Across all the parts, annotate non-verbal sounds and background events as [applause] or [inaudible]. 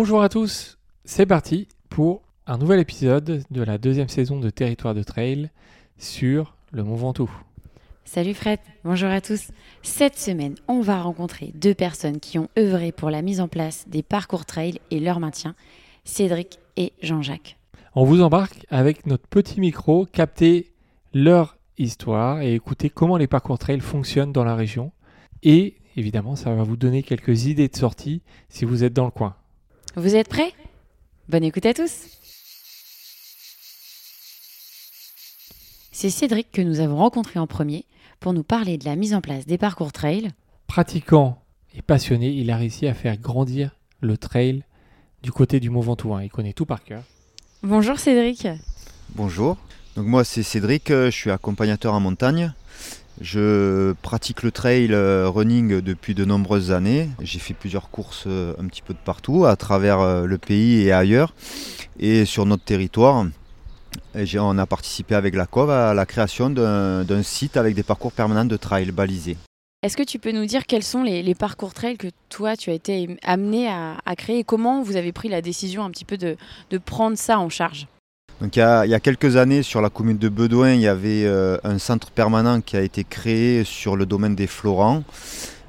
Bonjour à tous, c'est parti pour un nouvel épisode de la deuxième saison de Territoire de Trail sur le Mont Ventoux. Salut Fred, bonjour à tous. Cette semaine, on va rencontrer deux personnes qui ont œuvré pour la mise en place des parcours trail et leur maintien, Cédric et Jean-Jacques. On vous embarque avec notre petit micro, capter leur histoire et écouter comment les parcours trail fonctionnent dans la région. Et évidemment, ça va vous donner quelques idées de sortie si vous êtes dans le coin. Vous êtes prêts? Bonne écoute à tous C'est Cédric que nous avons rencontré en premier pour nous parler de la mise en place des parcours trail. Pratiquant et passionné, il a réussi à faire grandir le trail du côté du Mont Ventoux. hein. Il connaît tout par cœur. Bonjour Cédric. Bonjour, donc moi c'est Cédric, euh, je suis accompagnateur en montagne. Je pratique le trail euh, running depuis de nombreuses années. J'ai fait plusieurs courses euh, un petit peu de partout, à travers euh, le pays et ailleurs. Et sur notre territoire, on a participé avec la COV à la création d'un site avec des parcours permanents de trail balisés. Est-ce que tu peux nous dire quels sont les, parcours trail que toi tu as été amené à, créer et comment vous avez pris la décision un petit peu de prendre ça en charge? Donc il y, a, quelques années, sur la commune de Bedouin, il y avait euh, un centre permanent qui a été créé sur le domaine des Florents.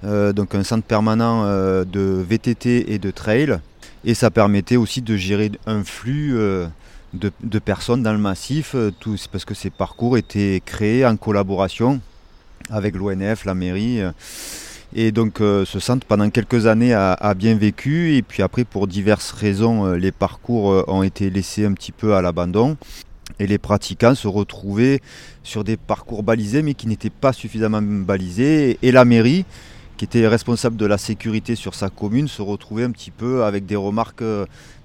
Euh, donc un centre permanent euh, de VTT et de trail. Et ça permettait aussi de gérer un flux de, personnes dans le massif, tout, parce que ces parcours étaient créés en collaboration avec l'ONF, la mairie. Et donc euh, ce centre pendant quelques années a, bien vécu. Et puis après pour diverses raisons euh, les parcours euh, ont été laissés un petit peu à l'abandon. Et les pratiquants se retrouvaient sur des parcours balisés mais qui n'étaient pas suffisamment balisés. Et la mairie qui était responsable de la sécurité sur sa commune se retrouvait un petit peu avec des remarques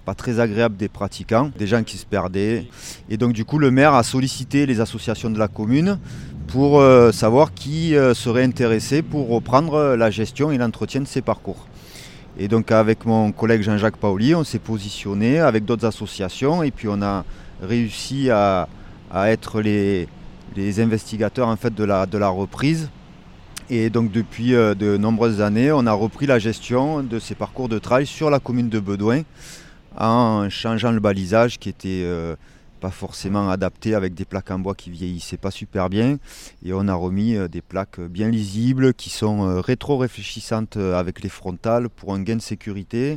pas très agréables des pratiquants, des gens qui se perdaient. Et donc du coup le maire a sollicité les associations de la commune pour euh, savoir qui euh, serait intéressé pour reprendre euh, la gestion et l'entretien de ces parcours. Et donc avec mon collègue Jean-Jacques Paoli, on s'est positionné avec d'autres associations et puis on a réussi à, être les, investigateurs en fait de la, reprise. Et donc depuis de nombreuses années, on a repris la gestion de ces parcours de trail sur la commune de Bedouin en changeant le balisage qui était pas forcément adapté avec des plaques en bois qui vieillissaient pas super bien. Et on a remis euh, des plaques bien lisibles qui sont euh, rétro-réfléchissantes euh, avec les frontales pour un gain de sécurité.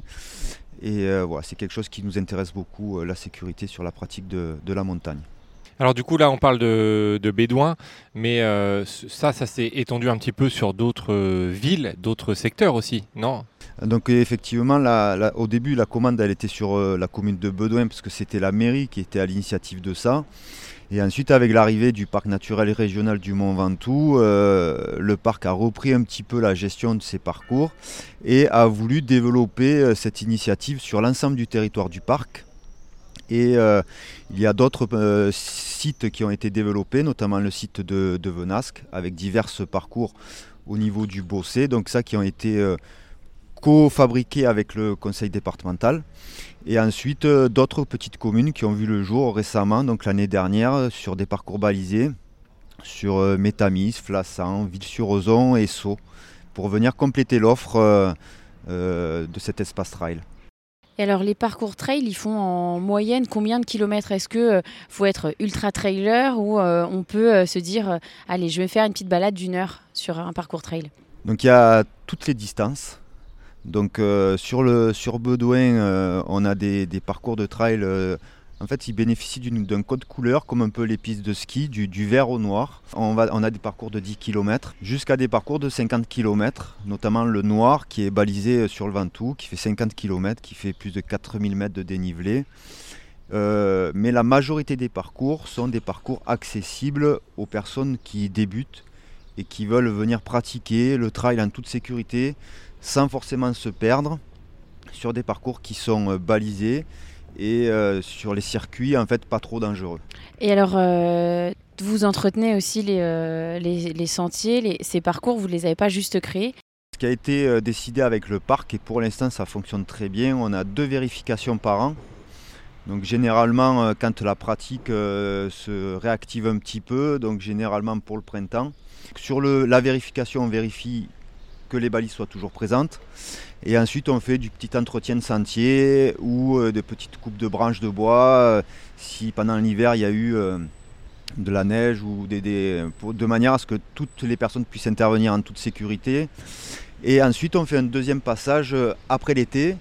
Et voilà, c'est quelque chose qui nous intéresse beaucoup, la sécurité sur la pratique de, la montagne. Alors du coup là on parle de, de Bédouins, mais ça, ça s'est étendu un petit peu sur d'autres villes, d'autres secteurs aussi, non? Donc effectivement, au début, la commande elle était sur euh, la commune de Bedouin parce que c'était la mairie qui était à l'initiative de ça. Et ensuite, avec l'arrivée du parc naturel régional du Mont Ventoux, euh, le parc a repris un petit peu la gestion de ses parcours et a voulu développer euh, cette initiative sur l'ensemble du territoire du parc. Et il y a d'autres sites qui ont été développés, notamment le site de, Venasque, avec divers parcours au niveau du Bossé, donc ça qui ont été co-fabriqués avec le conseil départemental. Et ensuite, euh, d'autres petites communes qui ont vu le jour récemment, donc l'année dernière, sur des parcours balisés, sur euh, Métamis, Flassan, Ville-sur-Ozon et Sceaux, pour venir compléter l'offre euh, de cet espace trail. Et alors les parcours trail, ils font en moyenne combien de kilomètres? Est-ce que euh, faut être ultra trailer ou euh, on peut euh, se dire allez je vais faire une petite balade d'une heure sur un parcours trail Donc il y a toutes les distances. Donc euh, sur, le, sur Bedouin, euh, on a des, parcours de trail. euh, en fait, ils bénéficient d'un code couleur, comme un peu les pistes de ski, du, vert au noir. On, a des parcours de 10 km jusqu'à des parcours de 50 km, notamment le noir qui est balisé sur le Ventoux, qui fait 50 km, qui fait plus de 4000 mètres de dénivelé. Mais la majorité des parcours sont des parcours accessibles aux personnes qui débutent et qui veulent venir pratiquer le trail en toute sécurité sans forcément se perdre sur des parcours qui sont euh, balisés et euh, sur les circuits en fait pas trop dangereux. Et alors euh, vous entretenez aussi les, euh, les, les sentiers, les- ces parcours, vous ne les avez pas juste créés? Ce qui a été décidé avec le parc et pour l'instant ça fonctionne très bien, on a deux vérifications par an. Donc généralement quand la pratique se réactive un petit peu, donc généralement pour le printemps. Sur le- la vérification on vérifie que les balises soient toujours présentes. Et ensuite, on fait du petit entretien de sentier ou des petites coupes de branches de bois. si pendant l'hiver, il y a eu de la neige ou des, de manière à ce que toutes les personnes puissent intervenir en toute sécurité. Et ensuite, on fait un deuxième passage après l'été.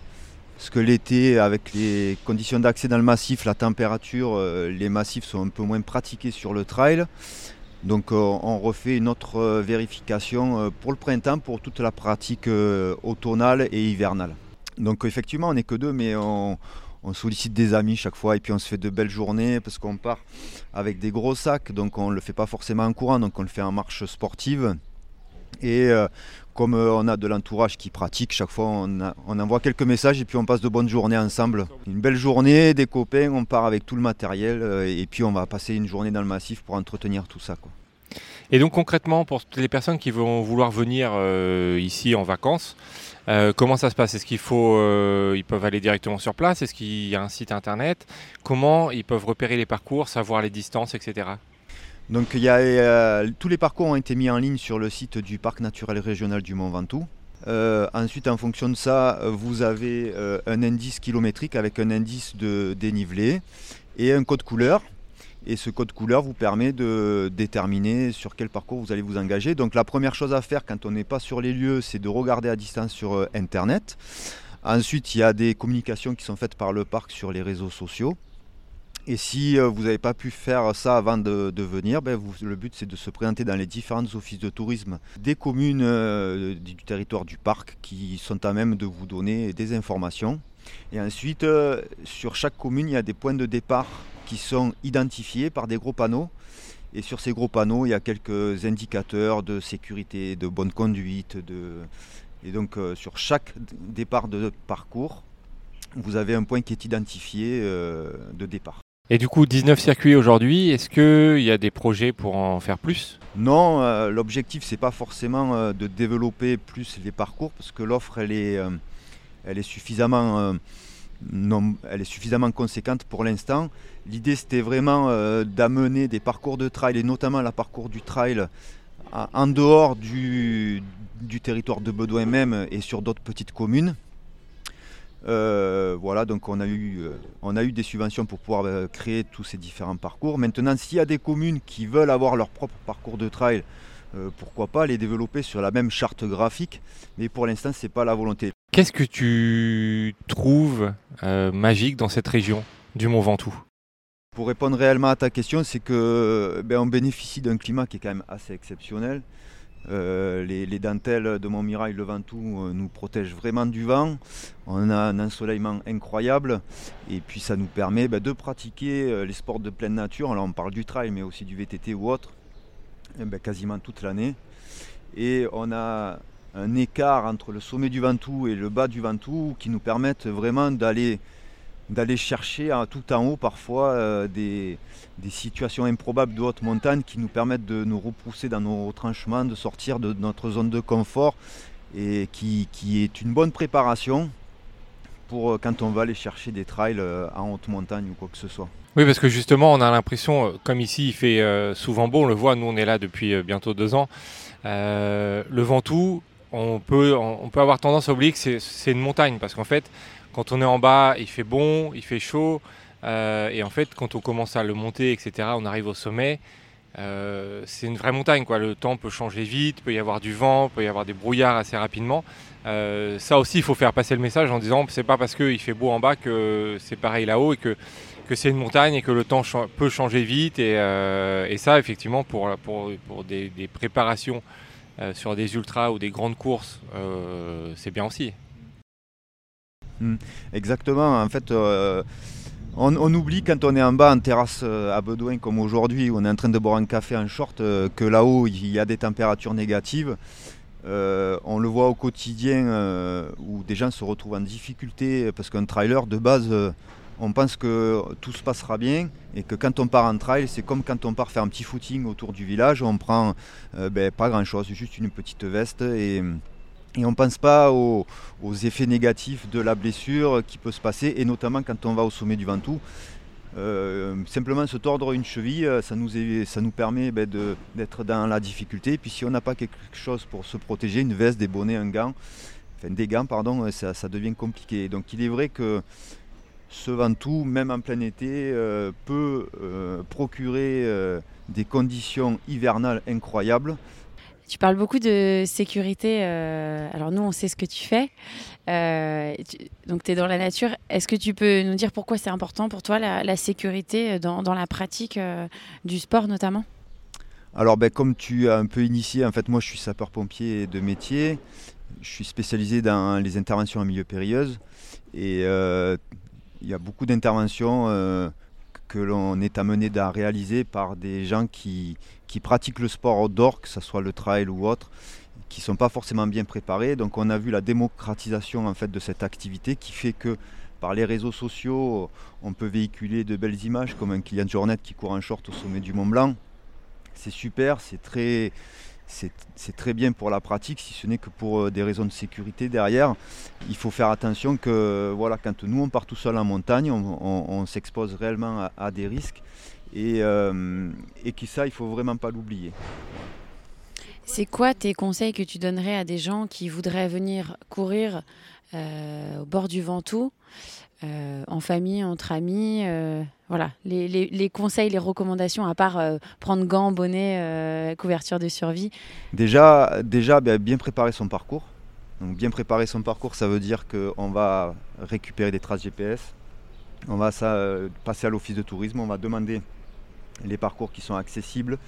Parce que l'été, avec les conditions d'accès dans le massif, la température, les massifs sont un peu moins pratiqués sur le trail. Donc euh, on refait une autre euh, vérification euh, pour le printemps pour toute la pratique automnale et hivernale. Donc effectivement on n'est que deux mais on, sollicite des amis chaque fois et puis on se fait de belles journées parce qu'on part avec des gros sacs donc on ne le fait pas forcément en courant donc on le fait en marche sportive et comme on a de l'entourage qui pratique, chaque fois on, envoie quelques messages et puis on passe de bonnes journées ensemble. Une belle journée, des copains, on part avec tout le matériel et puis on va passer une journée dans le massif pour entretenir tout ça. Et donc concrètement, pour toutes les personnes qui vont vouloir venir euh, ici en vacances, euh, comment ça se passe? Est-ce qu'il faut, euh, ils peuvent aller directement sur place? Est-ce qu'il y a un site internet? Comment ils peuvent repérer les parcours, savoir les distances, etc. Donc a, tous les parcours ont été mis en ligne sur le site du parc naturel régional du Mont Ventoux. ensuite, en fonction de ça, vous avez un indice kilométrique avec un indice de dénivelé et un code couleur. Et ce code couleur vous permet de déterminer sur quel parcours vous allez vous engager. Donc la première chose à faire quand on n'est pas sur les lieux, c'est de regarder à distance sur euh, Internet. Ensuite, il y a des communications qui sont faites par le parc sur les réseaux sociaux. Et si euh, vous n'avez pas pu faire ça avant de, venir, ben le but c'est de se présenter dans les différents offices de tourisme des communes euh, du territoire du parc qui sont à même de vous donner des informations. Et ensuite, sur chaque commune, il y a des points de départ qui sont identifiés par des gros panneaux. Et sur ces gros panneaux, il y a quelques indicateurs de sécurité, de bonne conduite. Et donc euh, sur chaque départ de parcours, vous avez un point qui est identifié euh, de départ. Et du coup, 19 circuits aujourd'hui, est-ce qu'il y a des projets pour en faire plus? Non, euh, l'objectif, c'est pas forcément de développer plus les parcours, parce que l'offre, elle est, elle est suffisamment conséquente pour l'instant. L'idée c'était vraiment euh, d'amener des parcours de trail et notamment la parcours du trail en dehors du, territoire de Bedouin même et sur d'autres petites communes. Euh, voilà, donc on a, eu, euh, on a eu des subventions pour pouvoir créer tous ces différents parcours. Maintenant, s'il y a des communes qui veulent avoir leur propre parcours de trail, pourquoi pas les développer sur la même charte graphique, mais pour l'instant, ce n'est pas la volonté. Qu'est-ce que tu trouves euh, magique dans cette région du Mont Ventoux? Pour répondre réellement à ta question, c'est que ben, on bénéficie d'un climat qui est quand même assez exceptionnel. Euh, les, dentelles de Montmirail, le Ventoux, euh, nous protègent vraiment du vent. On a un ensoleillement incroyable et puis ça nous permet ben, de pratiquer les sports de pleine nature. Alors on parle du trail, mais aussi du VTT ou autre, ben, quasiment toute l'année. Et on a un écart entre le sommet du Ventoux et le bas du Ventoux qui nous permettent vraiment d'aller d'aller chercher à, tout en haut parfois euh, des, situations improbables de haute montagne qui nous permettent de nous repousser dans nos retranchements, de sortir de notre zone de confort et qui, est une bonne préparation pour euh, quand on va aller chercher des trails euh, en haute montagne ou quoi que ce soit. Oui, parce que justement, on a l'impression, comme ici il fait souvent beau, on le voit, nous on est là depuis bientôt deux ans, le Ventoux, on peut, on peut avoir tendance à oublier que c'est une montagne parce qu'en fait, quand on est en bas, il fait bon, il fait chaud. Euh, et en fait, quand on commence à le monter, etc., on arrive au sommet. Euh, c'est une vraie montagne. Quoi. Le temps peut changer vite, peut y avoir du vent, peut y avoir des brouillards assez rapidement. Euh, ça aussi, il faut faire passer le message en disant c'est pas parce qu'il fait beau en bas que c'est pareil là-haut et que, que c'est une montagne et que le temps peut changer vite. Et, ça, effectivement, pour, pour, pour des, préparations sur des ultras ou des grandes courses, c'est bien aussi. Hmm. exactement. En fait, euh, on, oublie quand on est en bas en terrasse à Bedouin comme aujourd'hui, où on est en train de boire un café en short, que là-haut il y a des températures négatives. on le voit au quotidien où des gens se retrouvent en difficulté parce qu'un trailer de base on pense que tout se passera bien et que quand on part en trail, c'est comme quand on part faire un petit footing autour du village, on prend euh, ben, pas grand chose, juste une petite veste et, on ne pense pas aux, effets négatifs de la blessure qui peut se passer et notamment quand on va au sommet du Ventoux. Euh, simplement se tordre une cheville, ça nous, ça nous permet ben, d'être dans la difficulté. Et puis si on n'a pas quelque chose pour se protéger, une veste, des bonnets, un gant, enfin des gants, pardon, ça, ça, devient compliqué. Donc il est vrai que ce Ventoux, même en plein été, peut procurer des conditions hivernales incroyables. Tu parles beaucoup de sécurité. alors nous, on sait ce que tu fais. donc tu es dans la nature. Est-ce que tu peux nous dire pourquoi c'est important pour toi la, sécurité dans, dans, la pratique du sport notamment? Alors ben, comme tu as un peu initié, en fait moi je suis sapeur-pompier de métier, je suis spécialisé dans les interventions en milieu périlleuse et euh, il y a beaucoup d'interventions euh, que l'on est amené à réaliser par des gens qui, pratiquent le sport outdoor, que ce soit le trail ou autre, qui ne sont pas forcément bien préparés. Donc on a vu la démocratisation en fait de cette activité qui fait que par les réseaux sociaux, on peut véhiculer de belles images comme un Kylian Jornet qui court en short au sommet du Mont Blanc c'est super, c'est très, c'est très bien pour la pratique, si ce n'est que pour euh, des raisons de sécurité derrière. Il faut faire attention que voilà, quand nous on part tout seul en montagne, on, s'expose réellement à, des risques et, euh, et que ça, il faut vraiment pas l'oublier. C'est quoi tes conseils que tu donnerais à des gens qui voudraient venir courir euh, au bord du Ventoux euh, en famille, entre amis. Euh, voilà, les, conseils, les recommandations, à part prendre gants, bonnet, couverture de survie. Déjà, déjà ben, bien préparer son parcours. Donc bien préparer son parcours, ça veut dire qu'on va récupérer des traces GPS, on va ça, passer à l'office de tourisme, on va demander les parcours qui sont accessibles,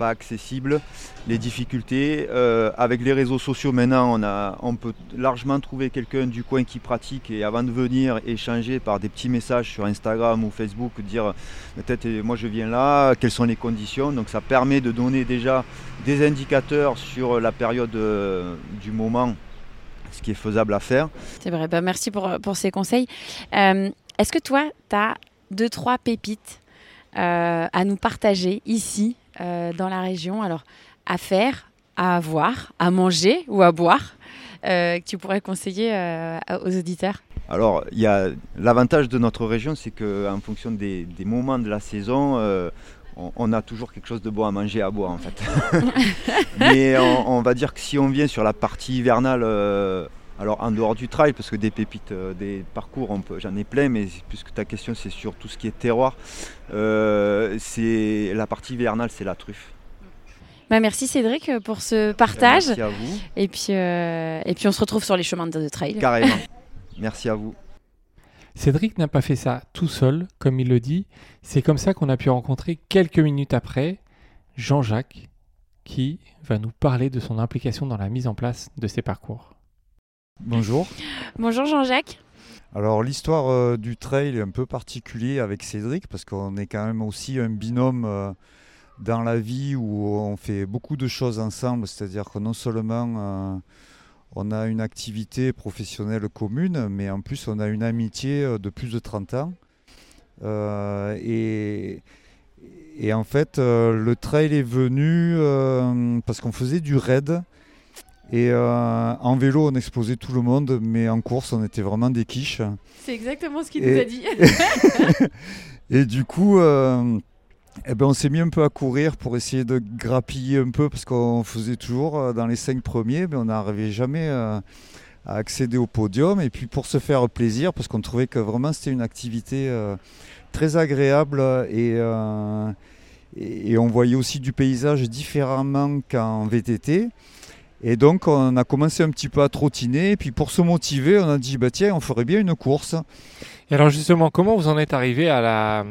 pas accessible, les difficultés. Euh, avec les réseaux sociaux maintenant, on, a, on peut largement trouver quelqu'un du coin qui pratique et avant de venir échanger par des petits messages sur Instagram ou Facebook, dire peut-être moi je viens là, quelles sont les conditions? Donc ça permet de donner déjà des indicateurs sur la période euh, du moment, ce qui est faisable à faire. C'est vrai, bah, merci pour, pour, ces conseils. Euh, est-ce que toi, tu as deux, trois pépites à nous partager ici euh, dans la région. Alors, à faire, à avoir, à manger ou à boire, euh, que tu pourrais conseiller euh, aux auditeurs Alors, il y a l'avantage de notre région, c'est qu'en fonction des, moments de la saison, on, a toujours quelque chose de bon à manger, à boire en fait. [laughs] Mais on, va dire que si on vient sur la partie hivernale, alors en dehors du trail, parce que des pépites, des parcours, j'en ai plein, mais puisque ta question c'est sur tout ce qui est terroir, euh, c'est la partie hivernale, c'est la truffe. Bah, merci Cédric pour ce partage. Merci à vous. Et puis, euh, et puis on se retrouve sur les chemins de trail. Carrément. [laughs] merci à vous. Cédric n'a pas fait ça tout seul, comme il le dit. C'est comme ça qu'on a pu rencontrer quelques minutes après Jean-Jacques, qui va nous parler de son implication dans la mise en place de ces parcours. Bonjour. Bonjour Jean-Jacques. Alors l'histoire euh, du trail est un peu particulier avec Cédric parce qu'on est quand même aussi un binôme euh, dans la vie où on fait beaucoup de choses ensemble, c'est-à-dire que non seulement euh, on a une activité professionnelle commune, mais en plus on a une amitié de plus de 30 ans. et, et, en fait, le trail est venu parce qu'on faisait du raid et euh, en vélo, on explosait tout le monde, mais en course, on était vraiment des quiches. C'est exactement ce qu'il nous a dit. [laughs] et du coup, euh, eh ben, on s'est mis un peu à courir pour essayer de grappiller un peu, parce qu'on faisait toujours euh, dans les cinq premiers, mais on n'arrivait jamais à accéder au podium. Et puis pour se faire plaisir, parce qu'on trouvait que vraiment c'était une activité très agréable et, et on voyait aussi du paysage différemment qu'en VTT. Et donc on a commencé un petit peu à trottiner, puis pour se motiver, on a dit bah tiens, on ferait bien une course. Et alors justement, comment vous en êtes arrivé à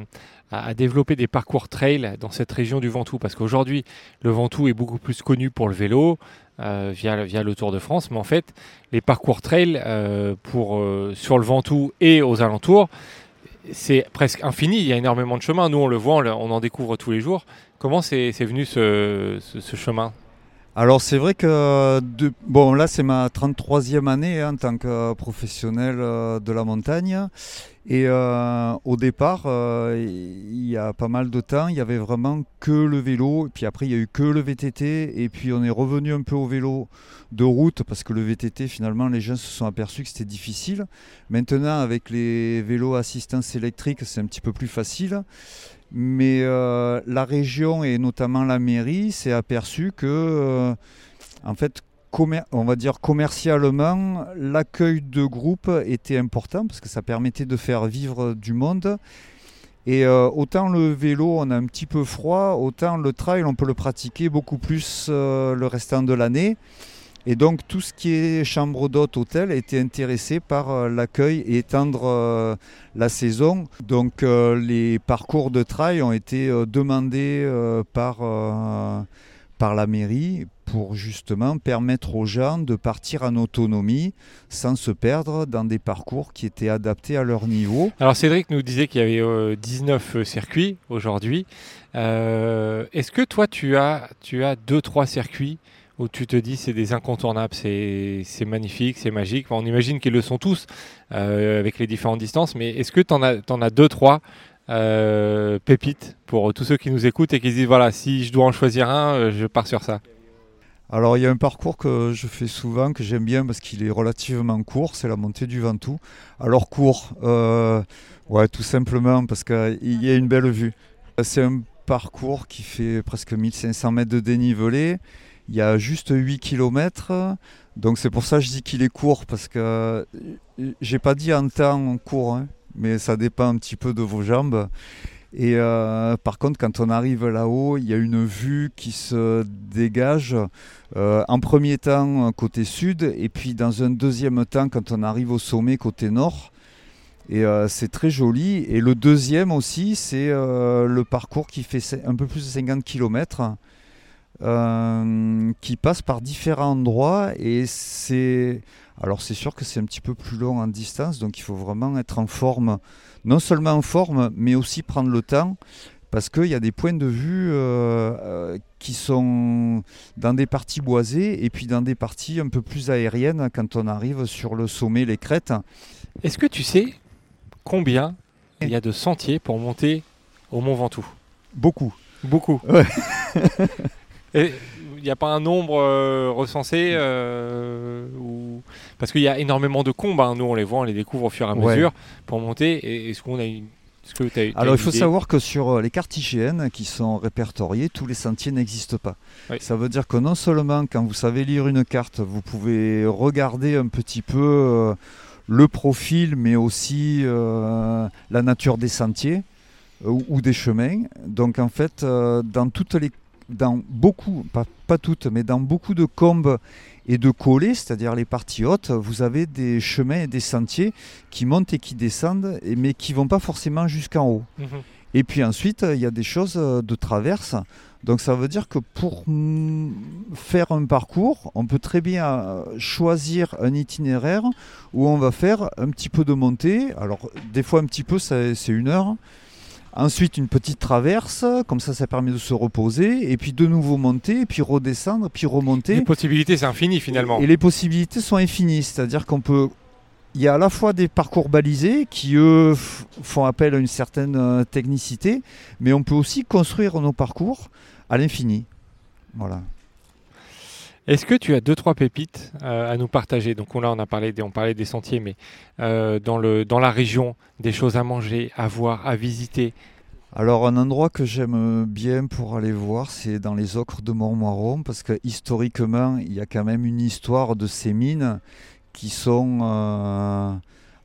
développer des parcours trail dans cette région du Ventoux? Parce qu'aujourd'hui, le Ventoux est beaucoup plus connu pour le vélo, euh, via, le Tour de France, mais en fait, les parcours trail euh, euh, sur le Ventoux et aux alentours, c'est presque infini, il y a énormément de chemins. Nous, on le voit, on, en découvre tous les jours. Comment c'est venu ce chemin? Alors c'est vrai que bon là c'est ma 33e année hein, en tant que professionnel euh, de la montagne. Et euh, au départ euh, il y a pas mal de temps il y avait vraiment que le vélo. Et puis après il y a eu que le VTT et puis on est revenu un peu au vélo de route parce que le VTT finalement les gens se sont aperçus que c'était difficile. Maintenant avec les vélos assistance électrique c'est un petit peu plus facile mais euh, la région et notamment la mairie s'est aperçu que, euh, en fait, on va dire commercialement, l'accueil de groupe était important parce que ça permettait de faire vivre du monde. Et euh, autant le vélo, on a un petit peu froid, autant le trail, on peut le pratiquer beaucoup plus le restant de l'année. Et donc tout ce qui est chambre d'hôte, hôtel était intéressé par euh, l'accueil et étendre la saison. Donc les parcours de trail ont été demandés par, par la mairie pour justement permettre aux gens de partir en autonomie sans se perdre dans des parcours qui étaient adaptés à leur niveau. Alors Cédric nous disait qu'il y avait 19 euh, circuits aujourd'hui. Euh, est-ce que toi tu as, tu as deux, trois circuits où tu te dis c'est des incontournables, c'est magnifique, c'est magique. on imagine qu'ils le sont tous euh, avec les différentes distances, mais est-ce que tu en, as deux, trois pépites pour tous ceux qui nous écoutent et qui se disent voilà, si je dois en choisir un, je pars sur ça? Alors il y a un parcours que je fais souvent, que j'aime bien parce qu'il est relativement court, c'est la montée du Ventoux. Alors court, euh, ouais, tout simplement parce qu'il y a une belle vue. C'est un parcours qui fait presque 1500 mètres de dénivelé. Il y a juste 8 km. Donc c'est pour ça que je dis qu'il est court parce que j'ai pas dit en temps court, hein, mais ça dépend un petit peu de vos jambes. Et euh, par contre, quand on arrive là-haut, il y a une vue qui se dégage. Euh, en premier temps, côté sud, et puis dans un deuxième temps, quand on arrive au sommet, côté nord. Et euh, c'est très joli. Et le deuxième aussi, c'est le parcours qui fait un peu plus de 50 km. Qui passe par différents endroits et c'est alors c'est sûr que c'est un petit peu plus long en distance donc il faut vraiment être en forme non seulement en forme, mais aussi prendre le temps, parce qu'il y a des points de vue euh, euh, qui sont dans des parties boisées et puis dans des parties un peu plus aériennes quand on arrive sur le sommet, les crêtes. Est-ce que tu sais combien il y a de sentiers pour monter au Mont Ventoux? Beaucoup. Beaucoup. et [laughs] il n'y a pas un nombre euh, recensé ou... Parce qu'il y a énormément de combats. Hein. Nous, on les voit, on les découvre au fur et à mesure pour monter. Est-ce qu'on a une que Alors il faut savoir que sur euh, les cartes IGN qui sont répertoriées, tous les sentiers n'existent pas. Ça veut dire que non seulement quand vous savez lire une carte, vous pouvez regarder un petit peu euh, le profil, mais aussi euh, la nature des sentiers ou, des chemins. Donc en fait, dans toutes les dans beaucoup, pas, pas toutes, mais dans beaucoup de combes et de coller, c'est-à-dire les parties hautes, vous avez des chemins et des sentiers qui montent et qui descendent, mais qui vont pas forcément jusqu'en haut. Mhm. Et puis ensuite, il y a des choses de traverse. Donc ça veut dire que pour faire un parcours, on peut très bien euh, choisir un itinéraire où on va faire un petit peu de montée. Alors des fois un petit peu, c'est une heure. Ensuite, une petite traverse, comme ça, ça permet de se reposer, et puis de nouveau monter, et puis redescendre, puis remonter. Les possibilités, c'est infini finalement. Et, les possibilités sont infinies, c'est-à-dire qu'on peut. Il y a à la fois des parcours balisés qui, eux, font appel à une certaine euh, technicité, mais on peut aussi construire nos parcours à l'infini. Voilà. Est-ce que tu as deux trois pépites euh, à nous partager? Donc là, on a parlé des, parlait des sentiers, mais euh, dans la région, des choses à manger, à voir, à visiter? Alors un endroit que j'aime bien pour aller voir, c'est dans les ocres de Montmoiron, parce que historiquement, il y a quand même une histoire de ces mines qui sont euh,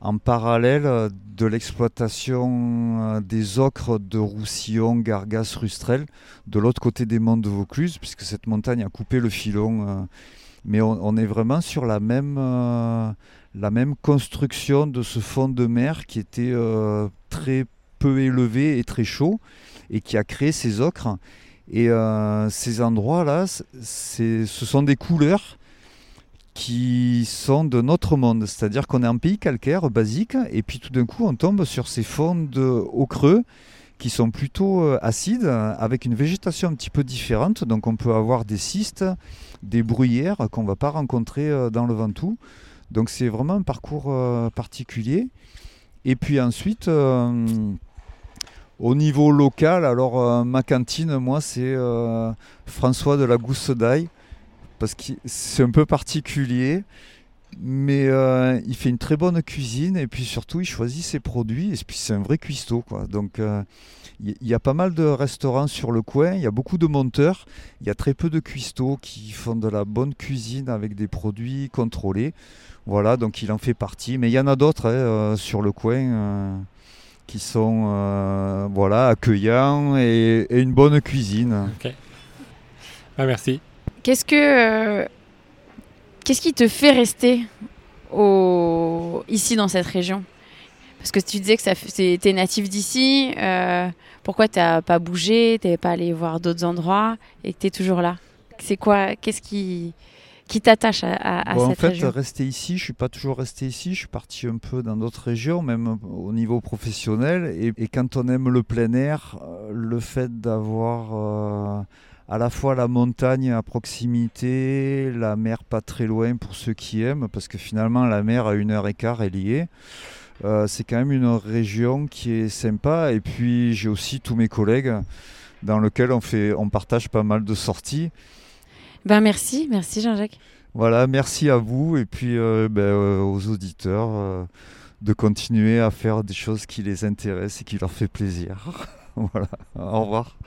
en parallèle de l'exploitation euh, des ocres de Roussillon, Gargas, Rustrel, de l'autre côté des monts de Vaucluse, puisque cette montagne a coupé le filon. Euh, mais on, est vraiment sur la même, euh, la même construction de ce fond de mer qui était très peu élevé et très chaud, et qui a créé ces ocres. Et ces endroits-là, ce sont des couleurs qui sont de notre monde. C'est-à-dire qu'on est un pays calcaire basique, et puis tout d'un coup on tombe sur ces fonds de, au creux qui sont plutôt euh, acides, avec une végétation un petit peu différente. Donc on peut avoir des cystes, des bruyères qu'on ne va pas rencontrer euh, dans le Ventoux. Donc c'est vraiment un parcours euh, particulier. Et puis ensuite, au niveau local, alors ma cantine, moi, c'est François de la Gousse d'Aille parce que c'est un peu particulier. mais euh, il fait une très bonne cuisine et puis surtout il choisit ses produits et puis c'est un vrai cuistot quoi. Donc euh, il y, a pas mal de restaurants sur le coin, il y a beaucoup de monteurs, il y a très peu de cuistots qui font de la bonne cuisine avec des produits contrôlés. Voilà, donc il en fait partie, mais il y en a d'autres hein, euh, sur le coin qui sont voilà accueillants et, une bonne cuisine. Ok. Ah, merci. Qu'est-ce que Qu'est-ce qui te fait rester au... ici dans cette région? Parce que tu disais que tu es natif d'ici. Euh, pourquoi tu n'as pas bougé Tu n'es pas allé voir d'autres endroits et que tu es toujours là? C'est quoi Qu'est-ce qui, qui t'attache à, à, bon, cette région? En fait, rester ici, je suis pas toujours resté ici. Je suis parti un peu dans d'autres régions, même au niveau professionnel. Et, et, quand on aime le plein air, euh, le fait d'avoir... Euh, à la fois la montagne à proximité, la mer pas très loin pour ceux qui aiment, parce que finalement la mer à une heure et quart est liée. Euh, c'est quand même une région qui est sympa. Et puis j'ai aussi tous mes collègues dans lesquels on, fait, on partage pas mal de sorties. Ben merci, merci Jean-Jacques. Voilà, merci à vous et puis euh, ben, euh, aux auditeurs de continuer à faire des choses qui les intéressent et qui leur fait plaisir. [laughs] voilà, au revoir.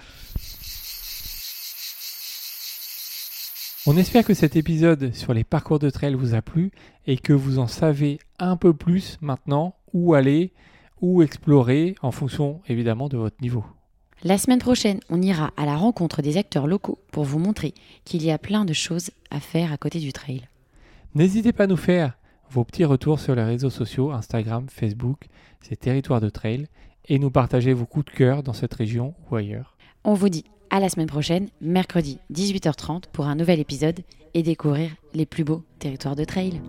On espère que cet épisode sur les parcours de trail vous a plu et que vous en savez un peu plus maintenant où aller, où explorer en fonction évidemment de votre niveau. La semaine prochaine, on ira à la rencontre des acteurs locaux pour vous montrer qu'il y a plein de choses à faire à côté du trail. N'hésitez pas à nous faire vos petits retours sur les réseaux sociaux, Instagram, Facebook, ces territoires de trail, et nous partager vos coups de cœur dans cette région ou ailleurs. On vous dit à la semaine prochaine, mercredi 18h30 pour un nouvel épisode et découvrir les plus beaux territoires de trail.